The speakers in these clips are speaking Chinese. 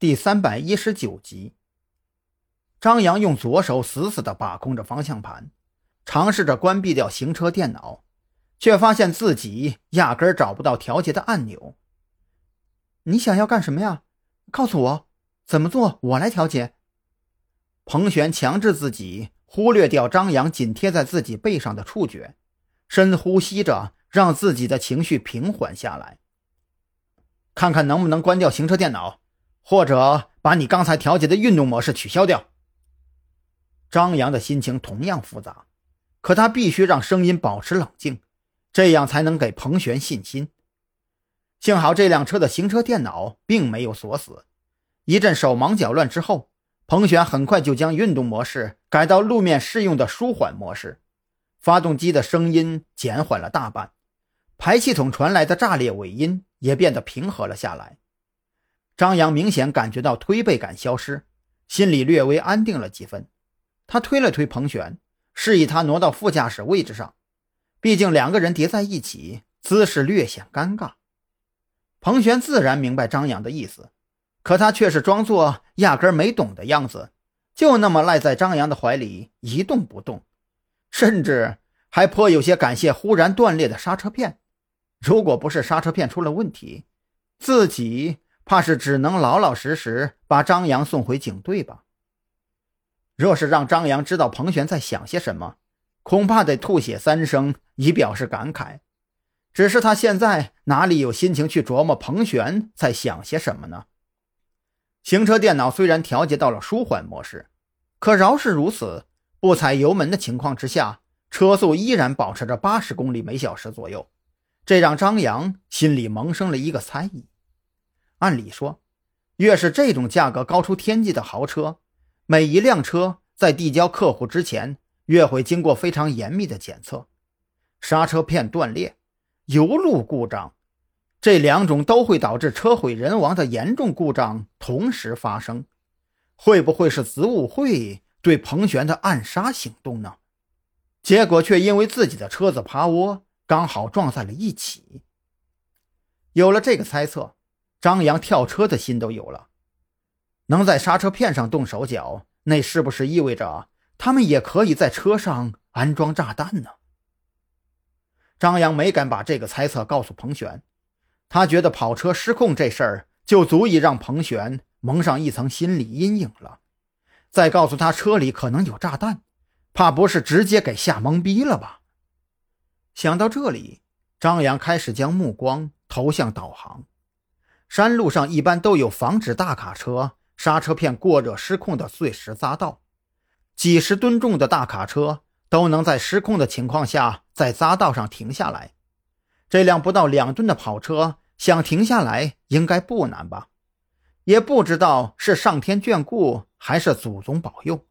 第三百一十九集，张扬用左手死死地把控着方向盘，尝试着关闭掉行车电脑，却发现自己压根找不到调节的按钮。你想要干什么呀？告诉我，怎么做？我来调节。彭璇强制自己忽略掉张扬紧贴在自己背上的触觉，深呼吸着，让自己的情绪平缓下来，看看能不能关掉行车电脑。或者把你刚才调节的运动模式取消掉。张扬的心情同样复杂，可他必须让声音保持冷静，这样才能给彭璇信心。幸好这辆车的行车电脑并没有锁死。一阵手忙脚乱之后，彭璇很快就将运动模式改到路面适用的舒缓模式，发动机的声音减缓了大半，排气筒传来的炸裂尾音也变得平和了下来。张扬明显感觉到推背感消失，心里略微安定了几分。他推了推彭璇，示意他挪到副驾驶位置上。毕竟两个人叠在一起，姿势略显尴尬。彭璇自然明白张扬的意思，可他却是装作压根没懂的样子，就那么赖在张扬的怀里一动不动，甚至还颇有些感谢忽然断裂的刹车片。如果不是刹车片出了问题，自己……怕是只能老老实实把张扬送回警队吧。若是让张扬知道彭璇在想些什么，恐怕得吐血三声以表示感慨。只是他现在哪里有心情去琢磨彭璇在想些什么呢？行车电脑虽然调节到了舒缓模式，可饶是如此，不踩油门的情况之下，车速依然保持着八十公里每小时左右，这让张扬心里萌生了一个猜疑。按理说，越是这种价格高出天际的豪车，每一辆车在递交客户之前，越会经过非常严密的检测。刹车片断裂、油路故障，这两种都会导致车毁人亡的严重故障同时发生。会不会是子午会对彭璇的暗杀行动呢？结果却因为自己的车子趴窝，刚好撞在了一起。有了这个猜测。张扬跳车的心都有了，能在刹车片上动手脚，那是不是意味着他们也可以在车上安装炸弹呢？张扬没敢把这个猜测告诉彭璇，他觉得跑车失控这事儿就足以让彭璇蒙上一层心理阴影了，再告诉他车里可能有炸弹，怕不是直接给吓懵逼了吧？想到这里，张扬开始将目光投向导航。山路上一般都有防止大卡车刹车片过热失控的碎石匝道，几十吨重的大卡车都能在失控的情况下在匝道上停下来。这辆不到两吨的跑车想停下来应该不难吧？也不知道是上天眷顾还是祖宗保佑，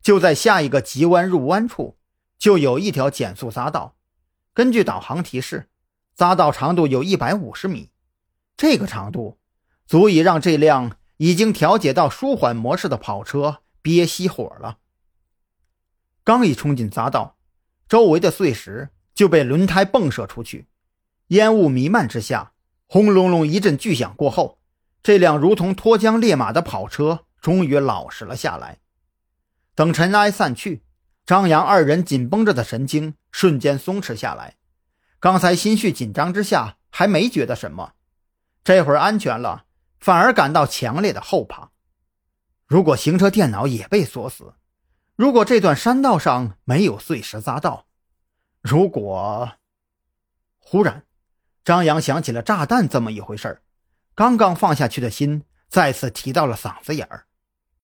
就在下一个急弯入弯处，就有一条减速匝道。根据导航提示，匝道长度有一百五十米。这个长度足以让这辆已经调节到舒缓模式的跑车憋熄火了。刚一冲进匝道，周围的碎石就被轮胎迸射出去，烟雾弥漫之下，轰隆隆一阵巨响过后，这辆如同脱缰烈马的跑车终于老实了下来。等尘埃散去，张扬二人紧绷着的神经瞬间松弛下来。刚才心绪紧张之下还没觉得什么。这会儿安全了，反而感到强烈的后怕。如果行车电脑也被锁死，如果这段山道上没有碎石匝道，如果……忽然，张扬想起了炸弹这么一回事儿，刚刚放下去的心再次提到了嗓子眼儿。